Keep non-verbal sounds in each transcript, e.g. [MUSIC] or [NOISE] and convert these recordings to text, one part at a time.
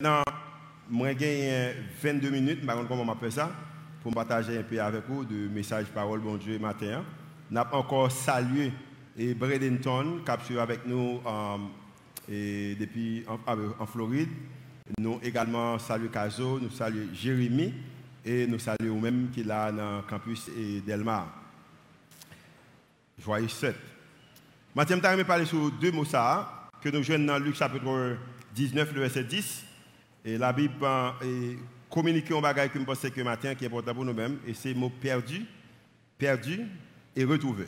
Maintenant, moi, j'ai 22 minutes, je comment ça, pour partager un peu avec vous de message parole, bon Dieu, matin. Avons encore salué et Bradenton, qui avec nous euh, et depuis en, Floride. Nous également saluons Caso, nous saluons Jérémy et nous saluons même qui est là dans le campus Delmar. Joyeux 7. Maintenant, je vais parler sur deux mots ça, que nous jouons dans Luc chapitre 19, le verset 10. Et la Bible communique un bagage que je pense que matin qui est important pour nous-mêmes, et c'est le mot perdu, perdu et retrouvé.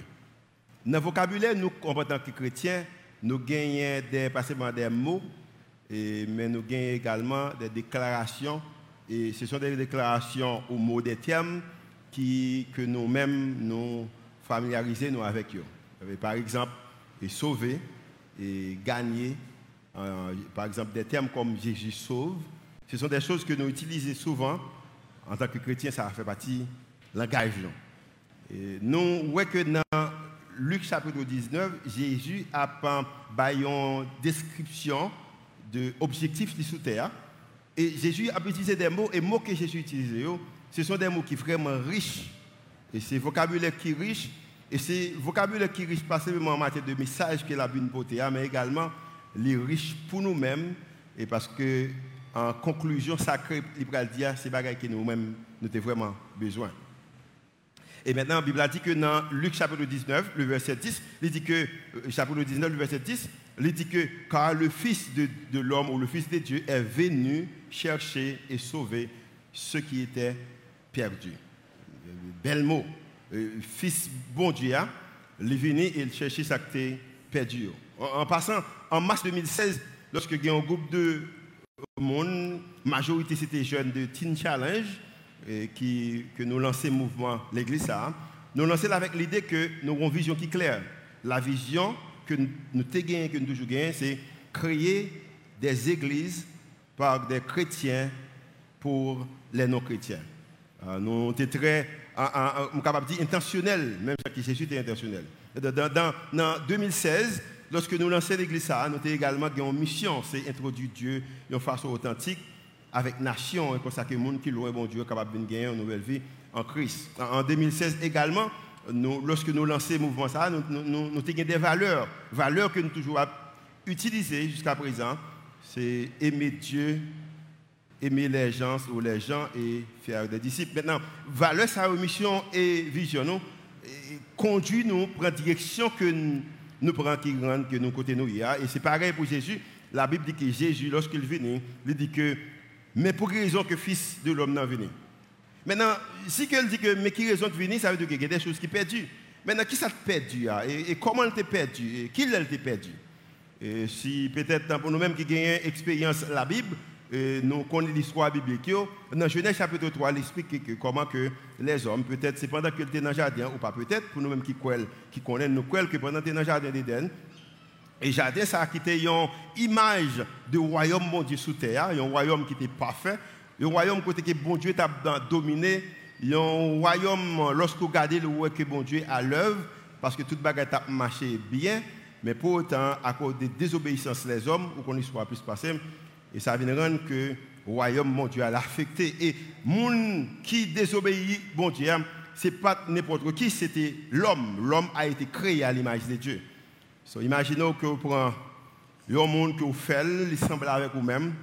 Dans le vocabulaire, nous, en tant que chrétiens, nous gagnons des, pas seulement des mots, mais nous gagnons également des déclarations. Et ce sont des déclarations ou mots, des termes qui, que nous-mêmes nous familiarisons nous avec eux. Par exemple, sauver et gagner, euh, par exemple, des termes comme Jésus sauve, ce sont des choses que nous utilisons souvent en tant que chrétiens, ça fait partie de langage. Nous voyons que dans Luc chapitre 19, Jésus a une description de l'objectif de sous terre. Et Jésus a utilisé des mots, et les mots que Jésus a utilisés, ce sont des mots qui sont vraiment riches. Et c'est vocabulaire qui est riche, et c'est vocabulaire qui est riche pas seulement en matière de message que la Bible porte, mais également les riches pour nous-mêmes, et parce que en conclusion sacrée, il va dire c'est bagaille que nous-mêmes nous avons vraiment besoin. Et maintenant, la Bible dit que dans Luc chapitre 19, le verset 10, il dit que, euh, chapitre 19, le verset 10, il dit que car le Fils de, l'homme ou le Fils de Dieu est venu chercher et sauver ceux qui étaient perdus. Bel mot. Euh, fils bon Dieu, hein, il est venu et il cherchait était En, passant, en mars 2016, lorsque il y a un groupe de monde, majorité c'était jeunes de Teen Challenge, qui, que nous lançons le mouvement l'Église, nous lançons avec l'idée que nous avons une vision qui est claire. La vision que nous avons que nous toujours c'est créer des églises par des chrétiens pour les non-chrétiens. Euh, nous sommes très capable de dire intentionnel, même si Jésus était intentionnel. Dans, dans 2016, lorsque nous lançons l'église, nous avons également une mission, c'est introduire Dieu de façon authentique avec nation, et pour ça que le monde qui loin bon Dieu capable de gagner une nouvelle vie en Christ. En 2016 également, lorsque nous lançons le mouvement, ça, nous, avons des valeurs, valeurs que nous toujours utilisées jusqu'à présent, c'est aimer Dieu, aimer les gens ou les gens et faire des disciples. Maintenant, valeur, sa mission et vision, conduit nous, prend direction que nous prenons qui grande que nous côté nous Et c'est pareil pour Jésus. La Bible dit que Jésus, lorsqu'il vient, il dit que, mais pour quelle raison que Fils de l'homme n'est venu Maintenant, si elle dit que, mais qui raison de venir, ça veut dire qu'il y a des choses qui sont perdues. Maintenant, qui ça perdu et, et, comment elle t'a perdu et Qui elle t'a perdu? Et Si peut-être pour nous-mêmes qui avons expérience la Bible, nous connaissons l'histoire biblique. Dans Genèse chapitre 3, il explique que comment que les hommes, peut-être c'est pendant qu'ils étaient dans le jardin, ou pas peut-être, pour nous-mêmes qui, qui connaissons, nous croyons que pendant qu'ils dans le jardin d'Éden, et jardin, ça a quitté une image de royaume bon Dieu sous terre, un royaume qui était parfait, un royaume côté que bon Dieu a dominé, un royaume, lorsque vous regardez le que bon Dieu à l'œuvre, parce que toute bagarre a marché bien, mais pour autant, à cause de désobéissance des hommes, ou qu'on y soit plus passé, et ça vient rendre que le royaume, mon Dieu, a affecté. Et monde qui désobéit, bon Dieu, ce n'est pas n'importe qui, c'était l'homme. L'homme a été créé à l'image de Dieu. So, imaginez que vous prenez un monde que vous faites, il semble avec vous-même,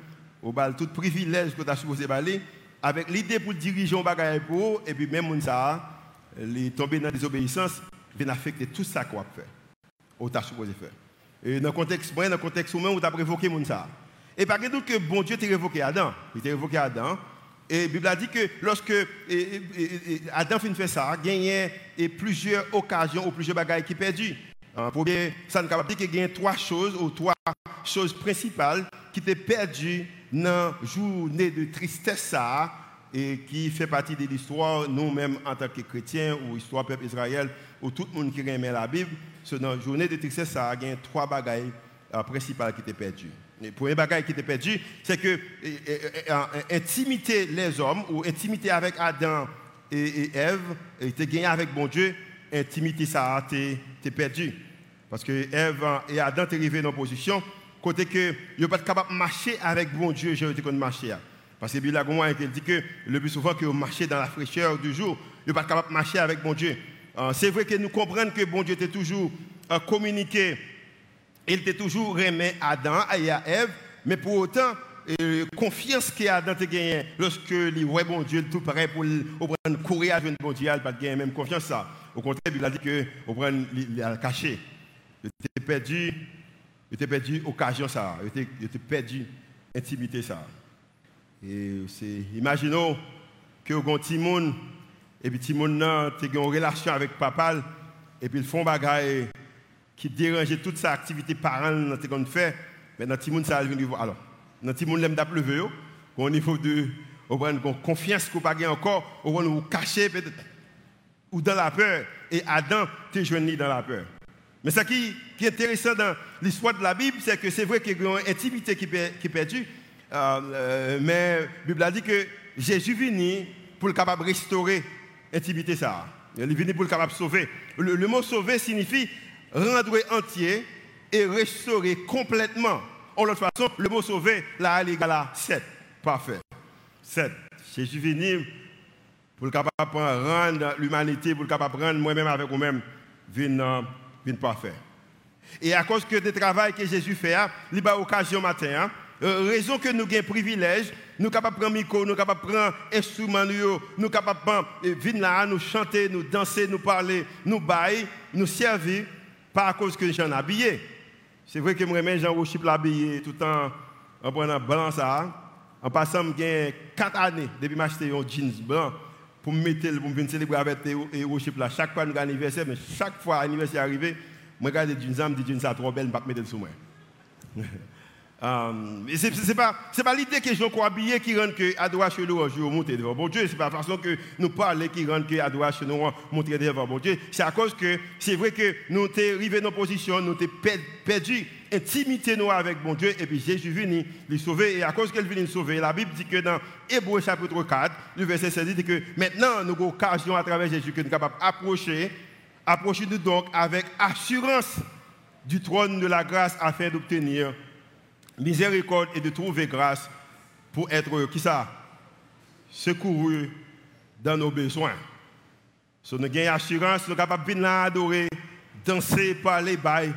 vous avez tout privilège que vous avez supposé aller, avec l'idée pour diriger un bagage pour et puis même ça, il tomber dans la désobéissance, vient affecter tout ça qu'on a fait, vous supposé faire. Et dans le contexte, dans le contexte où vous avez révoqué ça. Et par exemple que bon Dieu t'a révoqué Adam. Il t'a révoqué Adam. Et la Bible a dit que lorsque Adam finit fait ça, il y a plusieurs occasions ou plusieurs bagages qui perdus. Pour bien, ça ne capable qu'il y a trois choses ou trois choses principales qui étaient perdues dans la journée de tristesse et qui fait partie de l'histoire, nous-mêmes en tant que chrétiens ou histoire peuple Israël ou tout le monde qui aime la Bible. Dans la journée de tristesse, il y a trois bagages euh, principales qui étaient perdues. Le premier bagage qui était perdu, c'est que intimité les hommes ou intimité avec Adam et, Ève, était gagné avec bon Dieu, intimité ça a été perdu. Parce que Ève et Adam étaient arrivés dans une position côté que yo pas capable de marcher avec bon Dieu, j'ai été comme marcher. Parce que Bible a dit que le plus souvent que vous dans la fraîcheur du jour, vous pas capable de marcher avec bon Dieu. Euh, c'est vrai que nous comprenons que bon Dieu était toujours euh, communiqué, il était toujours aimé Adam et à Ève, mais pour autant, euh, confiance qu'il a gagnants lorsque les ouais bon Dieu tout pareil pour, pour courir à bon Dieu, il pas gagner même confiance ça. Au contraire, il a dit que on prend le caché. Il était perdu, il était perdu occasion ça, il était, perdu intimité ça. Et c'est imaginons que un petit monde et puis petit monde a une relation avec papa et puis ils font bagaille qui dérangeait toute sa activité dans ce fait. Mais dans monde ça venu voir alors dans monde l'aime d'appleuver au niveau de on confiance qu'on pas encore, on va nous cacher peut-être ou dans la peur et Adam t'es jeune dans la peur. Mais ce qui, est intéressant dans l'histoire de la Bible, c'est que c'est vrai qu'il y a une intimité qui, est perdue, euh, euh, mais la Bible a dit que Jésus venu pour le capable de restaurer l'intimité. Ça. Il est venu pour le capable de sauver. Le, mot sauver signifie rendre entier et restaurer complètement. En l'autre façon, le mot sauver, là, il est égal à 7. Parfait. 7. Jésus venu pour le capable de rendre l'humanité, pour le capable rendre moi-même avec vous-même, vin, parfait. Et à cause que travail que Jésus fait, hein, il y a occasion matin, hein, euh, raison que nous avons privilège, nous sommes capables de prendre micro, nous sommes capables de prendre instrument, nous sommes capables de venir là, nous chanter, nous danser, nous parler, nous bailler, nous servir, pas à cause que j'en habillé. C'est vrai que moi, Jean Rochip l'habillé tout temps en prenant blanc ça. En passant, j'ai 4 années depuis que j'ai acheté un jeans blanc pour me mettre, pour venir célébrer avec les Rochip là. Chaque fois nous avons anniversaire, mais chaque fois l'anniversaire arrivé, je regarde les jeans, je me dis jeans ça trop belle, je ne vais pas mettre sous moi. [LAUGHS] Um, ce n'est pas, l'idée que je crois qui rend que adoration nous jour monter devant bon Dieu. Ce n'est pas la façon que nous parlons qui rend que adoration nous monter devant bon Dieu. C'est à cause que c'est vrai que nous sommes arrivés dans nos positions, nous avons perdu intimité nous avec bon Dieu. Et puis Jésus venu les sauver. Et à cause qu'il venu nous sauver, la Bible dit que dans Hébreu chapitre 4, le verset 16 dit que maintenant nous avons occasion à travers Jésus que nous sommes capables d'approcher, approcher nous donc avec assurance du trône de la grâce afin d'obtenir miséricorde et de trouver grâce pour être, qui ça Secouru dans nos besoins. Si nous avons assurance, nous sommes capables de adorer, danser, parler, bailler,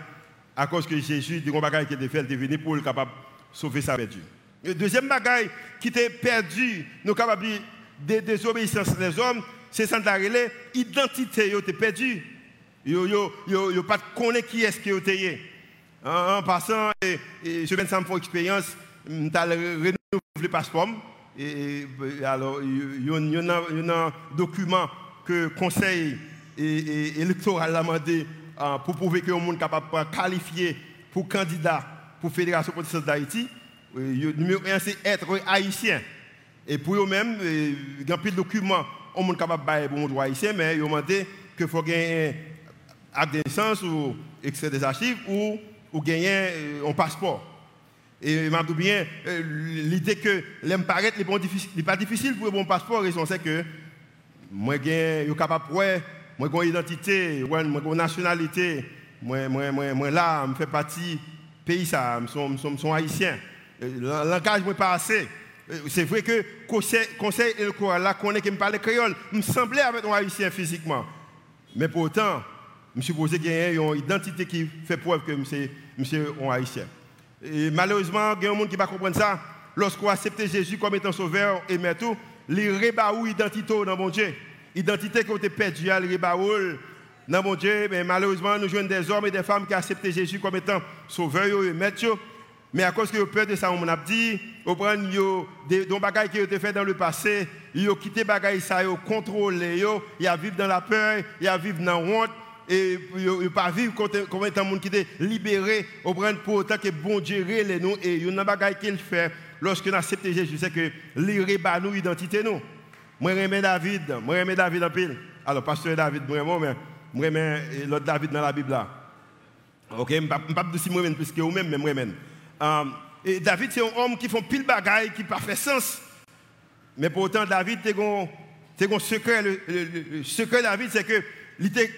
à cause que Jésus, dit qu'on bagaille qui était fait, est venu pour le capable de sauver sa perdu. Le deuxième bagaille qui était perdu, nous sommes capables de désobéissance des hommes, c'est sans l'identité, était perdue. Yo, yo, pas qui est-ce qui est en, passant, et, et, je viens de faire expérience, je renouvelé le passeport. Et, alors, il y, a un document que le conseil électoral a demandé euh, pour prouver que le monde capable de qualifier pour candidat pour la Fédération protestante d'Haïti. Numéro un, c'est être haïtien. Et pour eux-mêmes, il y a un de documents, on est capable de pour le droit haïtien, mais ils ont demandé qu'il faut gagner un acte de naissance ou excès des archives ou ou gagner euh, un passeport. Et m'a bien, euh, l'idée que l'aime paraître n'est pas difficile pour un bon passeport, raison c'est que moi, je suis capable moi, j'ai une identité, moi, j'ai une nationalité, moi, moi, moi, moi là, je fais partie du pays, je suis haïtien. Euh, langage n'est pas assez. C'est vrai que le conseil, conseil et le courant là, connaît qui me parle créole, me semblait avec un haïtien physiquement. Mais pourtant, je suppose qu'il y une identité qui fait preuve que monsieur, monsieur est haïtien. Malheureusement, il y a un monde qui ne pas comprendre ça. Lorsqu'on accepte Jésus comme étant sauveur et tout, les rebaou identité dans mon Dieu. Identité qui a perdue, les rebaou dans mon Dieu. Mais malheureusement, nous jouons des hommes et des femmes qui acceptent Jésus comme étant sauveur et maître. Mais à cause que peur de ça, on a dit, on prend des bagages qui ont été faits dans le passé, ils ont quitté les bagages, ils ont contrôlé, ils ont vivre dans la peur, ils ont vivre dans la honte, et ne pas vivre comme un monde qui est libéré au pour autant que bon Dieu les nous. Et il y a un qu'il fait lorsque nous acceptons Jésus c'est que lire nous identité nous. Moi j'aime David. Moi j'aime David en pile. Alors pasteur David vraiment mais moi j'aime l'autre David dans la Bible là. OK pas dire si moi même plus que vous même mais moi même um, et David c'est un homme qui fait pile bagaille qui pas fait sens. Mais pourtant David c'est un secret. Le, secret de David c'est que il était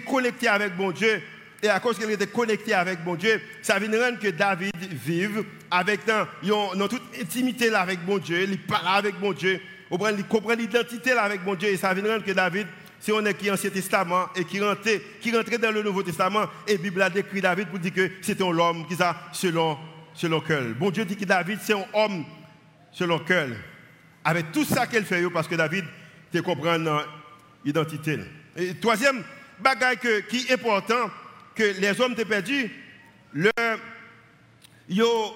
connecté avec bon Dieu et à cause qu'il était connecté avec bon Dieu, ça vient rendre que David vive avec dans, dans toute intimité là avec bon Dieu, il parle avec bon Dieu, il comprend l'identité là avec bon Dieu, et ça vient rendre que David, si on est qui Ancien Testament et qui rentrait, qui dans le Nouveau Testament, et la Bible a décrit David pour dire que c'était un homme qui ça selon, selon cœur. Bon Dieu dit que David c'est un homme selon cœur. Avec tout ça qu'elle fait, parce que David te comprend l'identité. Et troisième bagage qui est important, que les hommes t'ont perdu, leur, ils ont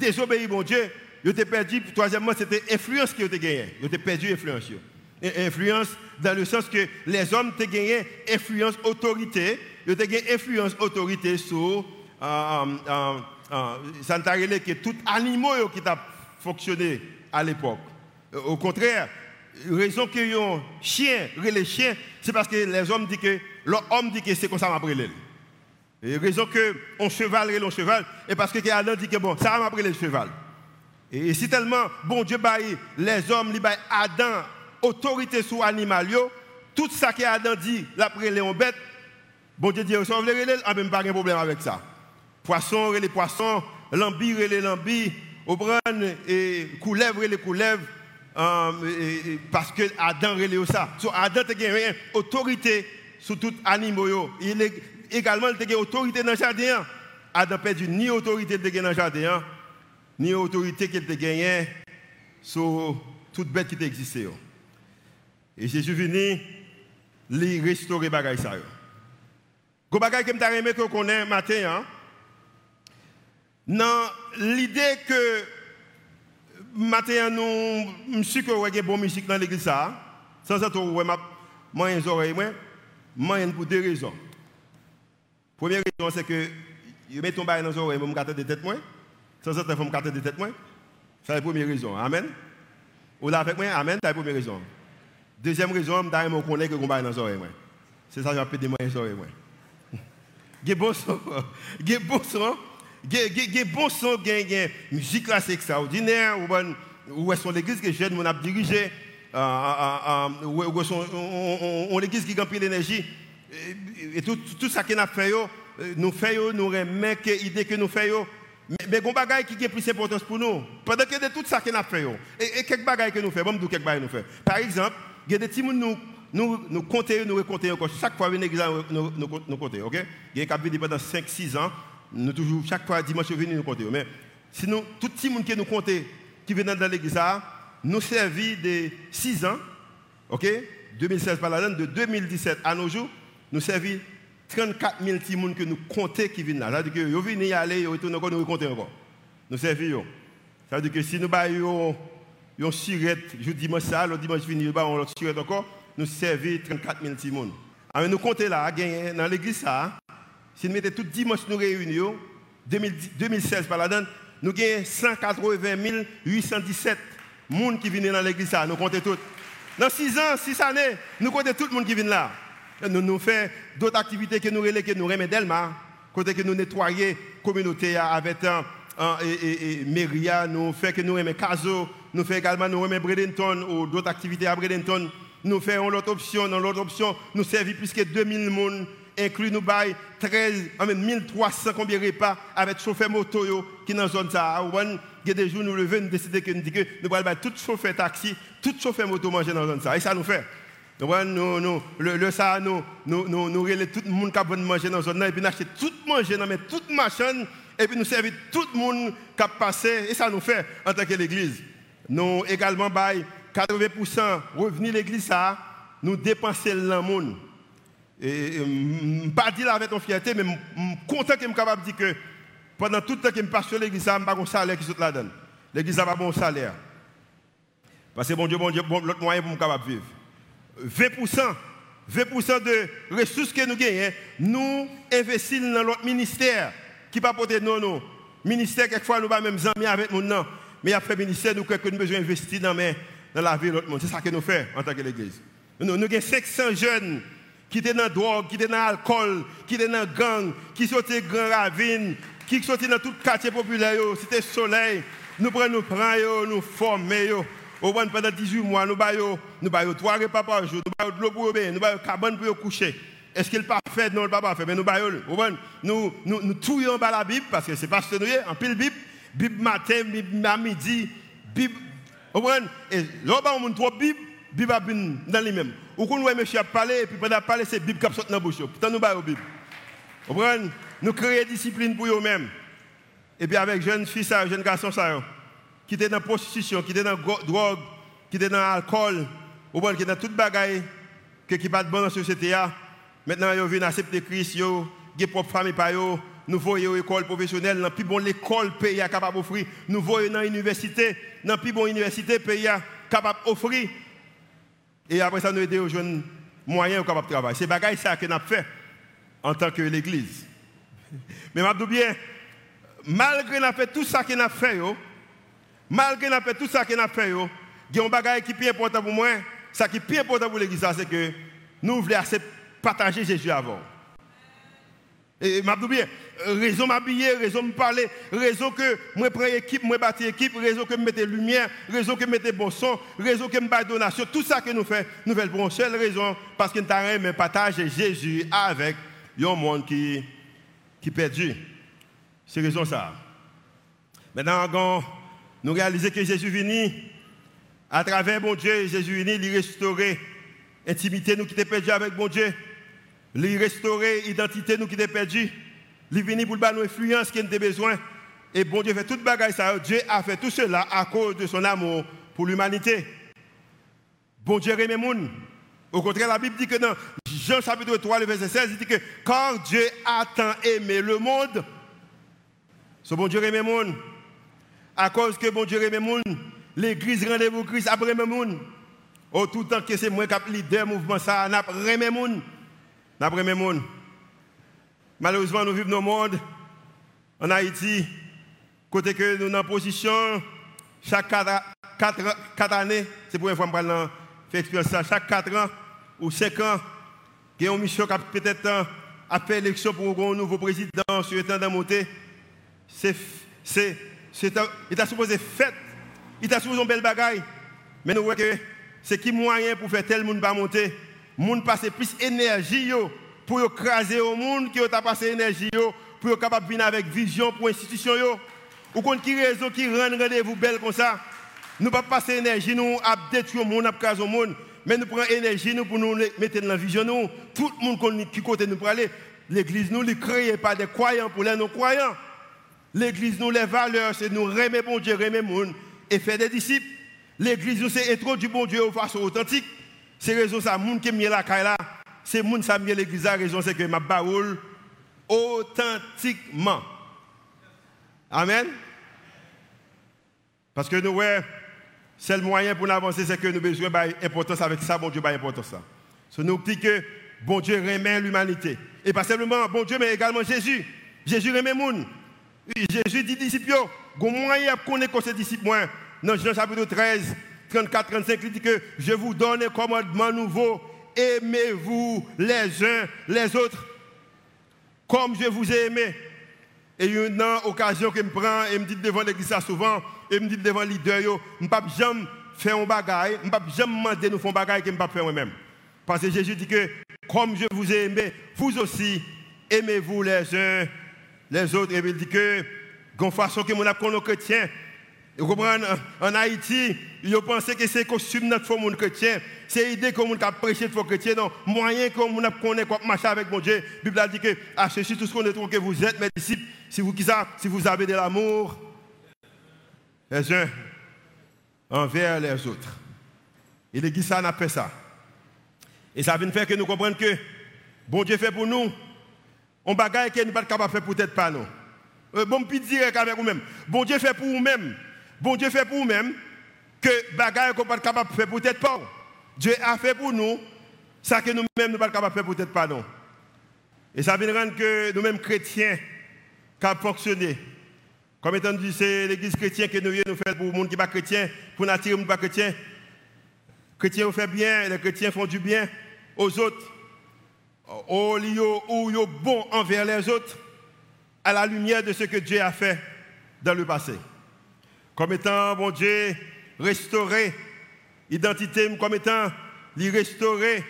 désobéi mon Dieu, ils ont perdu, troisièmement, c'était l'influence qu'ils ont gagné. Ils ont perdu l'influence. Influence dans le sens que les hommes ont gagné influence, autorité, ils ont gagné influence, autorité sur, euh, euh, euh, que tout animaux qui ont fonctionné à l'époque. Au contraire, raison qu'ils ont chien, les chiens, c'est parce que les hommes disent que l'homme dit que c'est comme ça m'a brûlé. Et raison que on cheval cheval, et parce que Adam dit que bon, ça m'a brûlé le cheval. Et si tellement bon Dieu les hommes, baille Adam autorité sur l'animal, tout ça que Adam dit, l'après les bête, bon Dieu dit, veut dire, ah, même pas de problème avec ça. Poisson, les poissons, lambi, les lambis, au et couleuvre, les couleuvres, euh, parce que Adam relève ça. So, Adam a une autorité sur tout animal. Il est également il autorité dans le jardin. Adam perdu ni autorité dans le jardin, ni autorité qu'il a gagné sur toute bête qui existait. Et Jésus venu les restaurer bagay ça. Go bagay que m'ta aimé que connaît matin hein. Dans l'idée que matin nous suis que ouais bon musique dans l'église ça. Sans ça ouais m'a moyen oreilles moi moyen pour deux raisons. Première raison c'est que je mets ton bail dans les oreilles, je me garde de tête moi. Sans ça faut me garder de tête moi. C'est la première raison. Amen. Ou là avec moi, amen, c'est la première raison. Deuxième raison, je me connais que je dans les oreilles. C'est ça je vais les oreilles. Il [LAUGHS] bon. Il bon son, il musique là, c'est extraordinaire. Où est-ce l'église que jeune, on a dirigé on l'église qui gagne l'énergie. Et tout, tout ça qu'on a fait, nous faisons, nous remettons l'idée que nous faisons. Mais il y a des choses qui ont plus d'importance pour nous. Pendant que de tout ça qu'on a fait, et, et quelques choses que nous faisons, bon, quelques choses nous faisons. Par exemple, il y a des petits nous nous nous comptons, nous recomptons encore. Chaque fois, nous nous, nous, nous comptons. Il y a des pendant 5-6 ans, nous toujours, chaque fois, dimanche, nous nous comptons. Mais sinon, tout le monde qui nous compte, qui vient dans l'église, nous servi de 6 ans, ok? 2016 par la de 2017 à nos jours, nous servi 34 000 petits que nous comptons qui viennent là. Ça veut dire que nous venons y aller, nous retournons encore, nous comptons encore. Nous servons. Ça veut dire que si nous avons une surette, je dimanche ça, le dimanche fini, nous avons une surette encore, nous servons 34 000 petits Alors nous comptons là, dans l'église ça, si nous mettons tout dimanche nous réunions, 2016 par la nous avons 180 817 monde qui viennent dans l'église, nous comptons tous. Dans 6 ans, 6 années, nous comptons tout le monde qui vient là. Nous nous faisons d'autres activités que nous que nous remettons Delma, que nous nettoyons la communauté avec un, et, et, Méria, nous faisons que nous remettons Caso, nous faisons également nous remettons Bradenton ou d'autres activités à Bradenton. Nous faisons l'autre option, dans l'autre option, nous servons plus que 2000 personnes inclus nous bail 13, 1300 combien repas avec chauffeur moto qui dans zone ça. Il y a des jours nous levons, nous que nous disons que nous allons tout chauffeur taxi, tout chauffeur moto manger dans zone ça. Et ça nous fait. Nous, nous, le, le ça, nous, nous, nous, nous, tout le monde qui a manger dans zone et puis nous achetons tout manger, dans toute machine, et puis nous servons tout le monde qui a passé, et ça nous fait en tant que l'église. Nous également, 80% revenus l'église, nous dépensons le monde. Et je ne pas dire avec ton fierté, mais je suis content que je capable de dire que pendant tout le temps que je passe sur l'église, je n'ai pas un salaire qui saute là-dedans. L'église n'a pas bon salaire. Parce que bon Dieu, bon Dieu, l'autre moyen pour me capable vivre. 20%, 20 de ressources que nous gagnons, nous investissons dans notre ministère qui pas porter non, non. Ministère, quelquefois, nous pas même amis avec nous. Mais après ministère, nous, nous besoin d'investir dans, dans la vie de l'autre monde. C'est ça que nous faisons en tant que l'église. Nous, nous avons 500 jeunes qui étaient dans la drogue, qui étaient dans l'alcool, qui étaient dans la gang, qui dans grand ravine, qui sont dans tout quartier populaire, c'était soleil. Nous prenons, nous prenons, nous formons. Au moins pendant 18 mois, nous baillons, nous baillons trois repas par jour, nous baillons de l'eau pour nous baillons cabane pour coucher. Est-ce qu'il pas fait? Non, il pas parfait. Mais nous, nous, nous, nous, nous touillons la Bible parce que c'est pas ce en pile Bible, Bible matin, Bible à midi, Bible. Et là, on a trop Bible, Bible a dans lui-même. Ou quand nous, monsieur a parlé, et puis pendant parler, c'est Bible qui a sorti dans la bouche. Pourtant, nous, la Bible. Vous comprenez? Nous créons discipline pour eux-mêmes. Et puis avec jeunes filles, jeunes garçons, ça, qui étaient dans la prostitution, qui étaient dans la drogue, qui étaient dans l'alcool, ou qui étaient dans toute bagaille qui pas de bon dans la société. Maintenant, ils viennent accepter Christ, ils ont propre famille, nous voyons l'école professionnelle, dans plus bon l'école pays capable d'offrir. Nous voyons dans l'université, dans plus bon université pays capable d'offrir. Et après ça, nous aidons aux jeunes moyens capables de travailler. C'est bagaille ça que nous avons fait en tant que l'Église. Mais je bien, malgré tout ça que nous avons fait, malgré tout ça que nous avons fait, il y a un bagage qui est plus important pour moi. Ce qui est plus important pour l'Église, c'est que nous voulons partager Jésus avant. Et m'a bien, raison m'habiller, raison me parler, raison que moi prends équipe, moi bâtir équipe, raison que me mette lumière, raison que me mette bon son, raison que me baille donation, tout ça que nous faisons, nous faisons pour une seule raison, parce que nous avons partager Jésus avec un monde qui, qui perdu. C'est raison ça. Maintenant, nous réalisons que Jésus venu, à travers mon Dieu, Jésus venu, il restaurer l'intimité nous qui perdu avec mon Dieu, il restaurer l'identité nous qui était perdu, il venu pour nous influence qui nous besoin. Et bon Dieu fait toute bagaille ça. Dieu a fait tout cela à cause de son amour pour l'humanité. Bon Dieu aime les Au contraire, la Bible dit que dans Jean chapitre 3, le verset 16, il dit que quand Dieu a tant aimé le monde, ce bon Dieu aime le monde. À cause que bon Dieu aime le monde, l'église rendez-vous Christ après le monde. Au tout temps que c'est moi qui leader mouvement ça, n'a pas le monde. N'a pas le monde. Malheureusement, nous vivons dans le monde, en Haïti, côté que nous sommes en position, chaque 4, années, c'est pour une fois que je fais expérience chaque 4 ans ou 5 ans, il y a une mission qui peut-être a fait élection pour un nouveau président sur le temps de monter. C'est, c'est, il est supposé faire, il est supposé une belle bagaille. Mais nous voyons que c'est qui moyen pour faire tel monde pas monter. Monde passe plus d'énergie pour écraser au monde qui a passé énergie pour être capable de venir avec vision pour l'institution. Ou contre qui raison qui rend rendez-vous belle comme ça? Nous ne pas passer énergie nous à détruire le monde, à craser le monde, mais nous prenons énergie nous pour nous mettre dans la vision nous. Tout le monde qui côté nous pour aller. L'église nous ne créée pas des croyants pour les non-croyants. L'église nous les valeurs, c'est nous remettre bon Dieu, remettre le monde et faire des disciples. L'église nous c'est introduire bon Dieu de façon authentique. C'est raison ça, monde qui mis la caille là, c'est moun sa l'église la raison c'est que ma baoule authentiquement. Amen? Parce que nous ouais c'est le moyen pour avancer c'est que nous besoin d'importance avec ça bon Dieu ba importance ça. So, nous dit que bon Dieu remet l'humanité et pas simplement bon Dieu mais également Jésus. Jésus remet moun. Jésus dit disciples, go moyen pour connaître ces disciples dans Jean chapitre 13 34 35 il dit que je vous donne un commandement nouveau aimez-vous les uns les autres comme je vous ai aimé. Et il y a une occasion que je prends et me dit devant l'église souvent, et me dit devant le leader, je ne peux jamais faire un bagage, je ne peux jamais demander nous faire un bagage que je ne peux pas faire moi-même. Parce que Jésus dit que comme je vous ai aimé, vous aussi aimez-vous les uns les autres. Et il dit que, de façon que mon apprend chrétiens, vous comprenez, en Haïti, ils pensent que c'est costume notre monde chrétien. C'est l'idée que nous a prêché de chrétien. Non, moyen que nous connaît quoi marcher avec mon Dieu. La Bible dit que, à ceci, tout ce qu'on est que vous êtes mes disciples, si vous, si vous avez de l'amour, les uns envers les autres. Et l'église, ça n'a pas ça. Et ça vient faire que nous comprenions que, bon Dieu fait pour nous, on bagaille que nous pas capables de faire peut-être pas nous. Euh, bon, puis dire avec vous-même. Bon Dieu fait pour vous-même. Bon Dieu fait pour vous-même que bagaille qu'on pas capable de faire peut-être pas. Dieu a fait pour nous ça que nous-mêmes nous pas capable de faire peut-être pas non. Et ça vient rendre que nous-mêmes chrétiens qui fonctionné. Comme étant dit, c'est l'église chrétienne que nous nous pour le monde qui n'est pas chrétien, pour attirer le monde pas chrétien. Les chrétiens font bien, les chrétiens font du bien aux autres. Au lieu où ils sont bons envers les autres, à la lumière de ce que Dieu a fait dans le passé comme étant, bon Dieu, restauré, identité comme étant, lui restaurer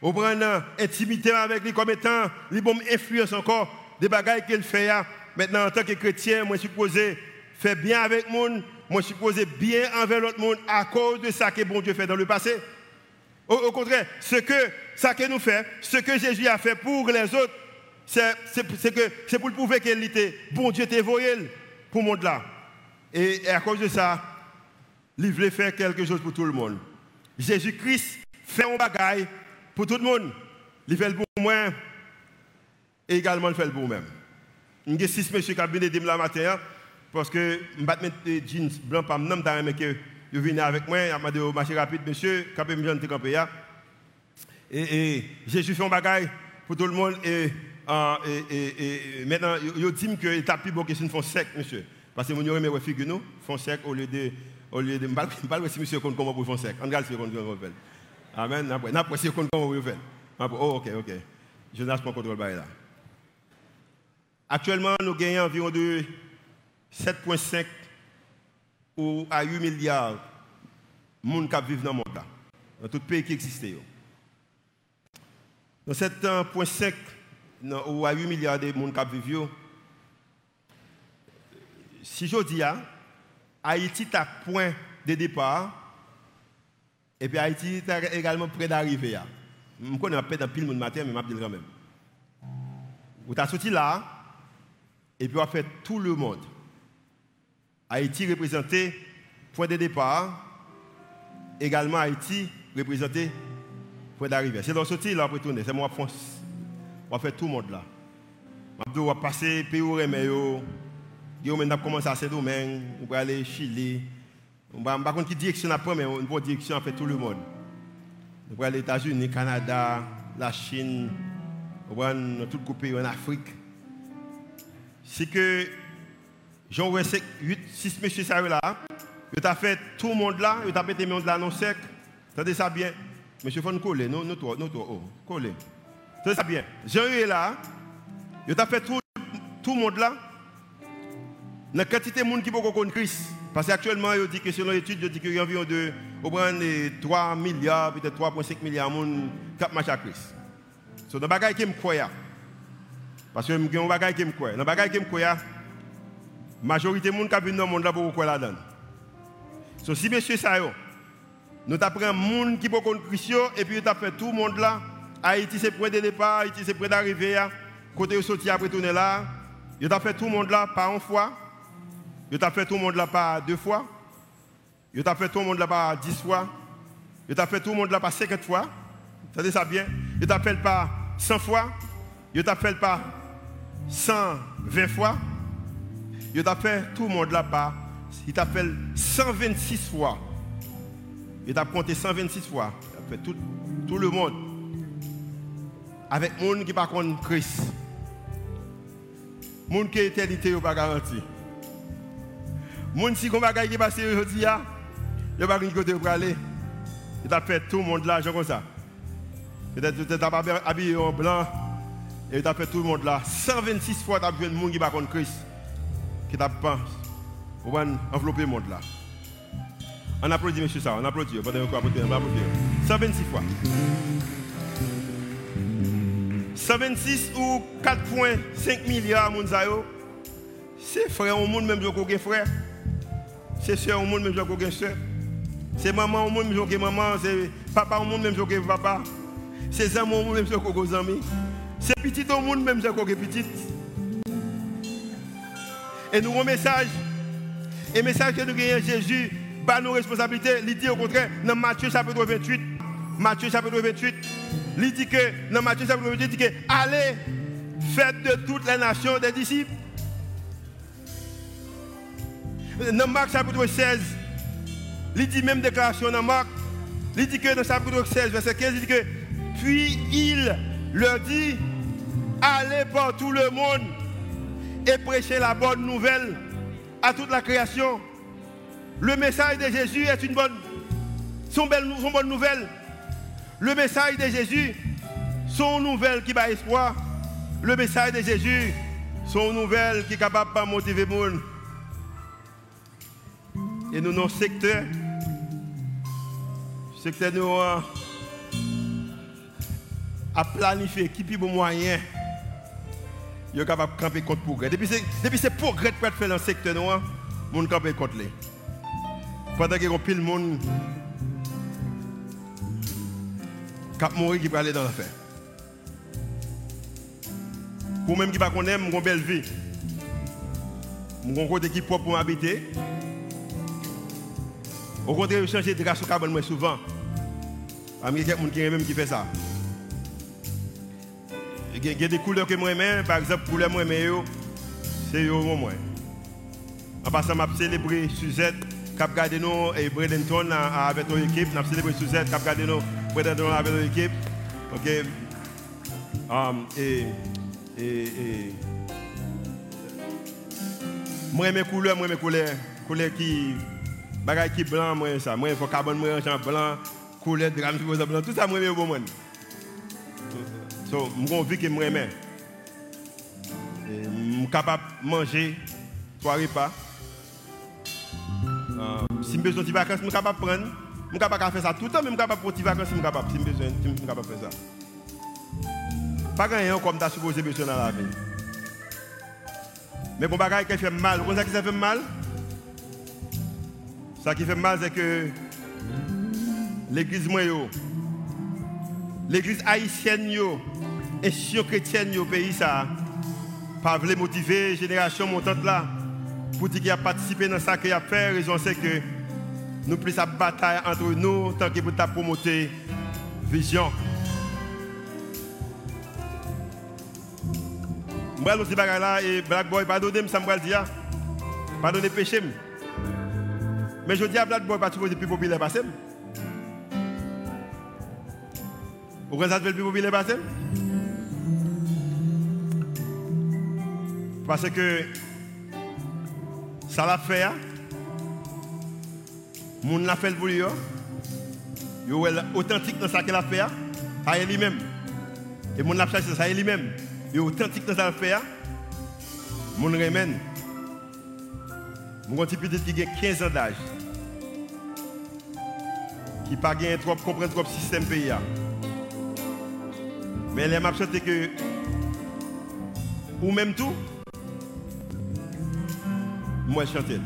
On prend intimité avec lui comme étant, lui bon influence encore des bagailles qu'il fait. Maintenant, en tant que chrétien, moi, je suis posé faire bien avec le monde, moi, je suis posé bien envers l'autre monde à cause de ça que bon Dieu fait dans le passé. Au, contraire, ce que ça que nous fait, ce que Jésus a fait pour les autres, c'est pour le prouver qu'il était bon Dieu t'est voyé pour le monde là. Et, à cause de ça, il voulait faire quelque chose pour tout le monde. Jésus-Christ fait un bagaille pour tout le monde. Il fait pour moi et également il fait pour moi-même. Il y a six messieurs qui ont venu la matin parce que je vais mettre des jeans blancs par nom, mais que ils viennent avec moi, m'ont dit au marché rapide, monsieur, quand même jeune campé Et, et Jésus fait un bagaille pour tout le monde et, euh, maintenant, ils disent que plus beau que c'est font sec, monsieur. Parce que nous avons mes nous, font sec au lieu de. Au lieu de. Je ne sais pas si monsieur compte comment pour faire sec. On regarde si on compte Amen. Après, après si on compte comment vous faire. Oh, ok, ok. Je n'ai pas contrôle là. Actuellement, nous gagnons environ de 7,5 ou à 8 milliards de monde qui vivent dans le monde, dans tout pays qui existe. Dans 7,5 ou à 8 milliards de monde qui vivent, si je dis, Haïti est point de départ, et puis Haïti est également près d'arriver. Je connais peu dans pile monde matin, mais je vais quand même. Vous êtes sorti là, et puis on fait tout le monde. Haïti représenté point de départ, également Haïti représenté point d'arrivée. C'est dans ce là, on retourner. C'est moi France. On faire tout le monde là. On va passer pays où on a commencé à domaine, on va aller Chili. On va pas qui direction après, mais on va direction fait tout le monde. On va aller aux États-Unis, Canada, la Chine, on va tout le pays en Afrique. C'est que Jean 8, 6 messieurs ça là, il a fait tout le monde là, il a fait tout le monde là non sec. Attendez ça bien. Monsieur, nous coller, nous, nous, toi, nous, toi, oh, coller. Attendez ça bien. Jean est là, il a fait tout le monde là. La quantité de monde qui peut connaître Christ. Parce qu'actuellement, il dit que selon l'étude, il dit qu'il y a environ de, au 3 milliards, peut-être 3,5 milliards de monde qui marchent à Christ. C'est un bagage qui me croit. Parce que je un bagage qui me croit. Dans bagage qui me croit, majorité des gens qui viennent dans le monde là pour quoi là-dedans. So, si monsieur ça nous avons un monde qui peut Christ et puis nous fait tout le monde là. Haïti c'est près de départ, Haïti c'est près d'arriver. Côté où sortir après tourner là. Nous avons fait tout le monde là par une fois. Avons fait tout le monde là par deux fois. Avons fait tout le monde là par dix fois. Avons fait tout le monde là par cinquante fois. Vous savez ça bien? Avons fait par cent fois. Avons fait par cent vingt fois. Il t'a fait tout le monde là-bas. Il t'a fait 126 fois. Il t'a compté 126 fois. Il a tout, tout le monde. Avec monde qui pas contre Christ. Le monde qui est éternité pas garanti. Monde qui est qui passe aujourd'hui, t'a fait tout le monde là, comme ça. Peut-être en blanc. Et fait tout le monde là. 126 fois, tu vu monde qui Christ qui t'a pas pour envelopper le monde là. On applaudit monsieur ça, on applaudit, on applaudit, on applaudit. 126 fois. 126 ou 4,5 milliards de c'est frère au monde même qui frère. C'est soeur au monde même qui soeur. C'est maman au monde même qui maman, c'est papa au monde même qui papa. C'est amis au monde même qui amis. C'est petit au monde même qui petit. Et nous avons un message. Et message que nous gagnons, Jésus, par nos responsabilités, il dit au contraire, dans Matthieu chapitre 28, Matthieu chapitre 28, il dit que, dans Matthieu chapitre 28, il dit que, allez, faites de toutes les nations des disciples. Dans Marc chapitre 16, il dit même déclaration dans Marc, il dit que dans chapitre 16, verset 15, il dit que, puis il leur dit, allez par tout le monde et prêcher la bonne nouvelle à toute la création. Le message de Jésus est une bonne, son belle, son bonne nouvelle. Le message de Jésus, son nouvelle qui va espoir. Le message de Jésus, son nouvelle qui est capable de motiver le monde. Et nous, nos secteurs, secteur nous, à planifier qui est bon moyen il est capable de camper contre progrès. Depuis c'est progrès pour faire dans le secteur noir, mon camper contre les. Pendant qu'il y a pile monde cap mourir qui peut aller dans l'affaire. Pour même qui pas connaître mon belle vie. Mon côté qui propre pour m'habiter. Au contraire, je change de grâce au carbone souvent. Il y a des gens qui fait ça? Il y a des couleurs que moi j'aime, par exemple, les couleurs que j'aime, c'est yo moi. En passant, je célébrer Suzette, cap gardé nous et Bradenton avec notre équipe. Je célébrer Suzette, cap gardé nous Bradenton avec notre équipe. OK. Um, et, et, et moi les couleurs, moi les couleurs, couleurs qui bagaille qui blanc moi ça, moi il faut carbone moi en blanc, couleur drame blanc, tout ça moi j'aime bon So, je suis que je suis capable de manger trois repas. Uh, si je besoin de vacances, je suis capable de prendre. Je suis capable de faire ça tout le temps, mais je suis capable de prendre vacances si capable de faire ça. Pas grand comme tu as supposé besoin dans la vie. Mais bon bagage qui fait mal, savez qui ça fait mal? Ça qui fait mal, c'est que l'église moyo, l'église haïtienne institution chrétienne au pays, ça, pas voulu motiver la génération montante là, pour dire qu'il a participé dans ça qu'il a fait. Raison c'est que nous plus à bataille entre nous, tant que pour promouvoir vision. Je vais là et Black Boy, pardonnez moi ça me dire. Pardonnez péché. Mais je dis à Black Boy, pas supposé plus populaire pensez que le plus populaire passer? Parce que ça l'a fait. Moun l'a fait le lui. Il est authentique dans ce qu'il a fait. Ça est lui-même. Et mon l'a fait ça est lui-même. Est authentique dans ce qu'il a fait. Mon remène. Mon petit petit a 15 ans d'âge. Qui pas trop comprendre trop le système pays. Mais elle m'a chanté que ou même tout moi chanter.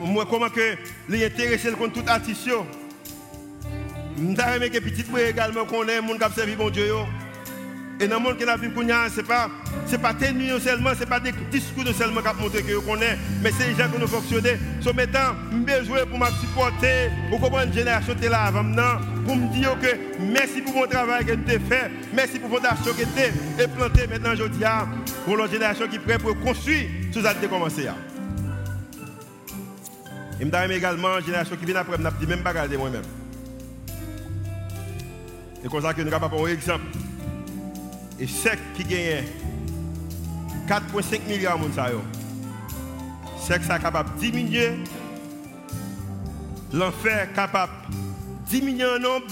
Moi, comment que les intéressés contre tout artiste Je aimé que petit moi également qu'on est, monde qui a servi bon Dieu. Et dans le monde qui a vu ce n'est pas pas tenu seulement, ce n'est pas des discours seulement qui montré que qu'on est, mais c'est les gens qui nous fonctionner. So maintenant, besoin pour me supporter, pour comprendre une génération qui est là avant maintenant, pour me dire que merci pour mon travail que tu as fait, merci pour votre action que tu as planté maintenant je dis pour la génération qui est prête pour construire ce que tu as commencé. Et je également la génération qui vient après, je dit même pas moi-même. C'est comme ça que nous sommes capables exemple. Et c'est qui gagne 4,5 milliards de. C'est que ça capable de diminuer. L'enfer capable de diminuer en nombre.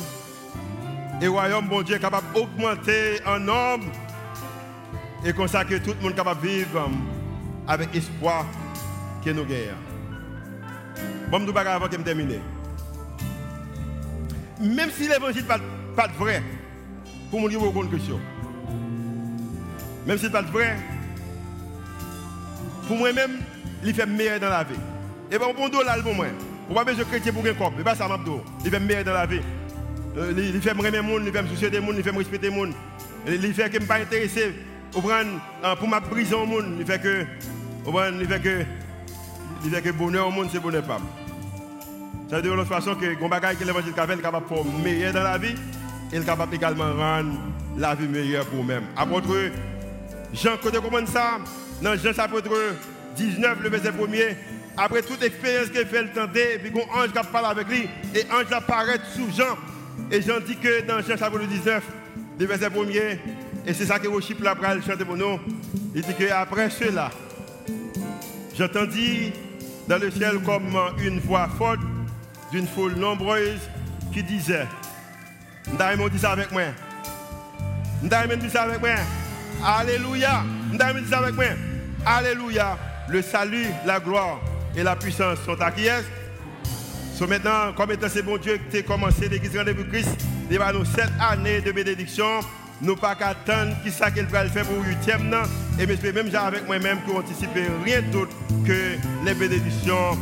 Et le royaume, bon Dieu, est capable d'augmenter en nombre. Et comme ça que tout le monde est capable de vivre um, avec espoir que nous gagnons. Bon, je vais avant que je termine. Même si l'évangile n'est pas, vrai, pour me dire une question. Même si ce n'est pas vrai, pour moi-même, il fait meilleur dans la vie. Et bien, on là pour moi. On pas besoin chrétien pour un corps. Mais pas ça, Il fait meilleur dans la vie. Euh, il fait me remettre les gens, il fait me soucier des gens, il fait me respecter les gens. Il fait que je ne pas intéressé euh, pour ma prison. Il fait que, il fait que, il que bonheur au monde, c'est bonheur pas. Dire de l'autre façon que les bagaille que l'évangile est capable de faire meilleur dans la vie, il est capable également de rendre la vie meilleure pour nous-mêmes. Jean, côté comment ça dans Jean chapitre 19, le verset 1er, après toute expérience qu'il fait le tenter, puis un ange qui parle avec lui, et ange apparaît sous Jean. Et Jean dit que dans Jean chapitre 19, le verset 1er, et c'est ça que Rochip la pral chante pour nous, il dit qu'après cela, j'entendis dans le ciel comme une voix forte d'une foule nombreuse qui disait, Ndaïmon dit ça avec moi. Ndaïmon dit ça avec moi. Alléluia. Ça avec moi. Alléluia. Le salut, la gloire et la puissance sont à qui est So maintenant, comme étant c'est bon Dieu tu as commencé l'église Rendez-vous Christ, il va nous sept années de bénédiction. Nous pas qu'attendre qui ça qu'il va faire pour le huitième. Et même avec moi-même qui anticipe rien d'autre que les bénédictions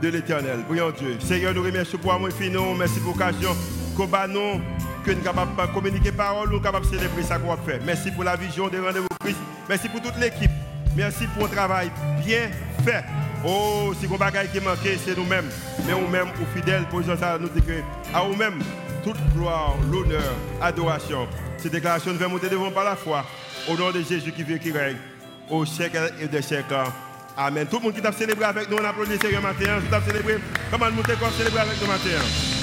de l'éternel. Prions Dieu. Seigneur, nous remercions pour amour infini. Merci pour l'occasion que nous que nous capables de communiquer parole, nous capables de célébrer ça qu'on faire. Merci pour la vision de rendez-vous Christ. Merci pour toute l'équipe. Merci pour le travail bien fait. Oh, si on bagaille qui manque, c'est nous-mêmes. Mais nous-mêmes, aux fidèles, pour ça, nous dit que à nous-mêmes, toute gloire, l'honneur, adoration. Ces déclarations nous monter devant par la foi. Au nom de Jésus qui vit qui règne, au siècle et des siècles. Amen. Tout le monde qui t'a célébré avec nous, on applaudit Seigneur matin. Tout t'a célébré. Comment nous t'es célébrer avec nous matin?